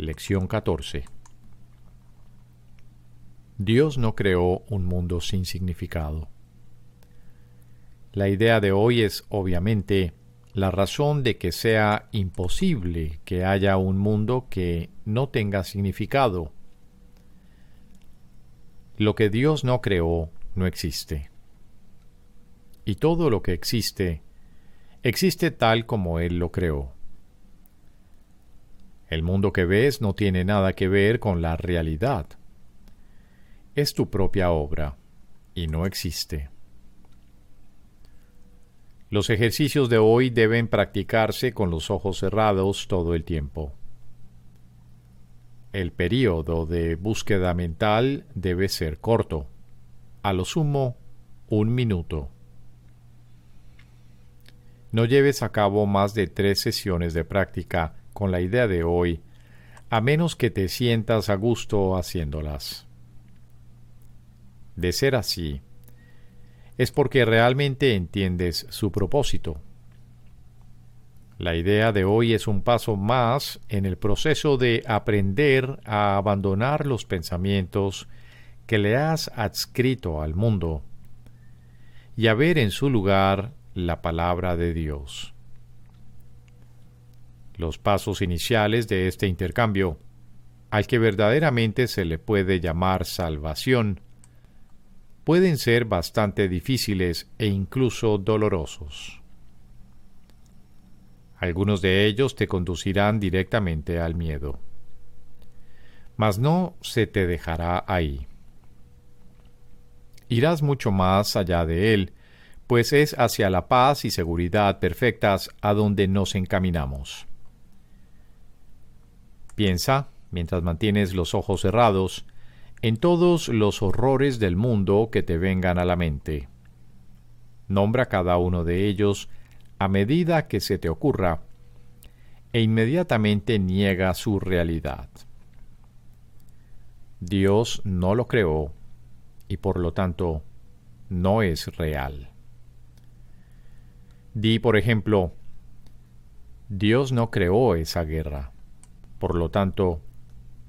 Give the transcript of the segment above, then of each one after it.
Lección 14 Dios no creó un mundo sin significado. La idea de hoy es obviamente la razón de que sea imposible que haya un mundo que no tenga significado. Lo que Dios no creó no existe. Y todo lo que existe, existe tal como Él lo creó. El mundo que ves no tiene nada que ver con la realidad. Es tu propia obra y no existe. Los ejercicios de hoy deben practicarse con los ojos cerrados todo el tiempo. El período de búsqueda mental debe ser corto, a lo sumo un minuto. No lleves a cabo más de tres sesiones de práctica con la idea de hoy, a menos que te sientas a gusto haciéndolas. De ser así, es porque realmente entiendes su propósito. La idea de hoy es un paso más en el proceso de aprender a abandonar los pensamientos que le has adscrito al mundo y a ver en su lugar la palabra de Dios. Los pasos iniciales de este intercambio, al que verdaderamente se le puede llamar salvación, pueden ser bastante difíciles e incluso dolorosos. Algunos de ellos te conducirán directamente al miedo. Mas no se te dejará ahí. Irás mucho más allá de él, pues es hacia la paz y seguridad perfectas a donde nos encaminamos. Piensa, mientras mantienes los ojos cerrados, en todos los horrores del mundo que te vengan a la mente. Nombra cada uno de ellos a medida que se te ocurra e inmediatamente niega su realidad. Dios no lo creó y por lo tanto no es real. Di, por ejemplo, Dios no creó esa guerra, por lo tanto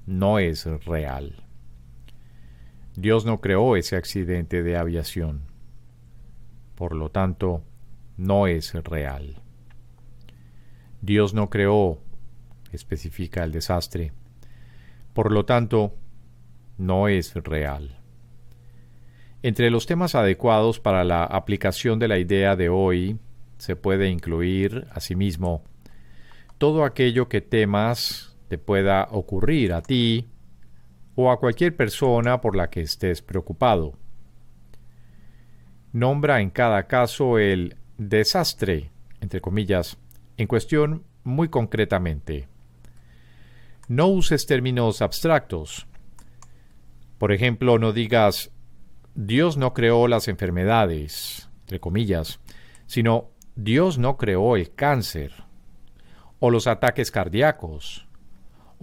no es real. Dios no creó ese accidente de aviación. Por lo tanto, no es real. Dios no creó, especifica el desastre. Por lo tanto, no es real. Entre los temas adecuados para la aplicación de la idea de hoy se puede incluir, asimismo, todo aquello que temas te pueda ocurrir a ti o a cualquier persona por la que estés preocupado. Nombra en cada caso el desastre, entre comillas, en cuestión muy concretamente. No uses términos abstractos. Por ejemplo, no digas Dios no creó las enfermedades, entre comillas, sino Dios no creó el cáncer, o los ataques cardíacos,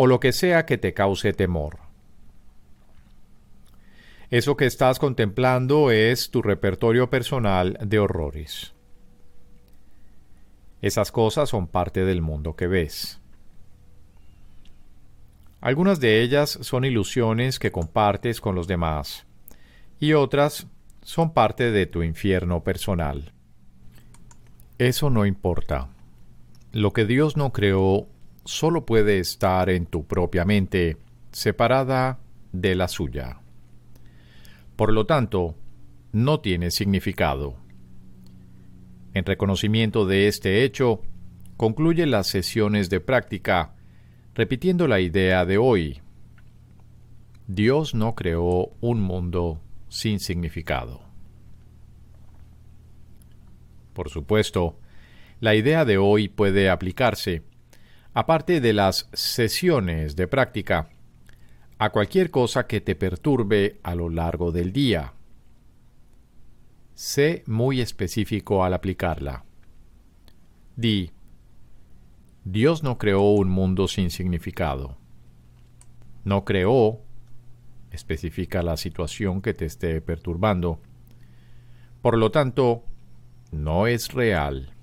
o lo que sea que te cause temor. Eso que estás contemplando es tu repertorio personal de horrores. Esas cosas son parte del mundo que ves. Algunas de ellas son ilusiones que compartes con los demás y otras son parte de tu infierno personal. Eso no importa. Lo que Dios no creó solo puede estar en tu propia mente, separada de la suya. Por lo tanto, no tiene significado. En reconocimiento de este hecho, concluye las sesiones de práctica repitiendo la idea de hoy. Dios no creó un mundo sin significado. Por supuesto, la idea de hoy puede aplicarse, aparte de las sesiones de práctica, a cualquier cosa que te perturbe a lo largo del día. Sé muy específico al aplicarla. Di, Dios no creó un mundo sin significado. No creó, especifica la situación que te esté perturbando. Por lo tanto, no es real.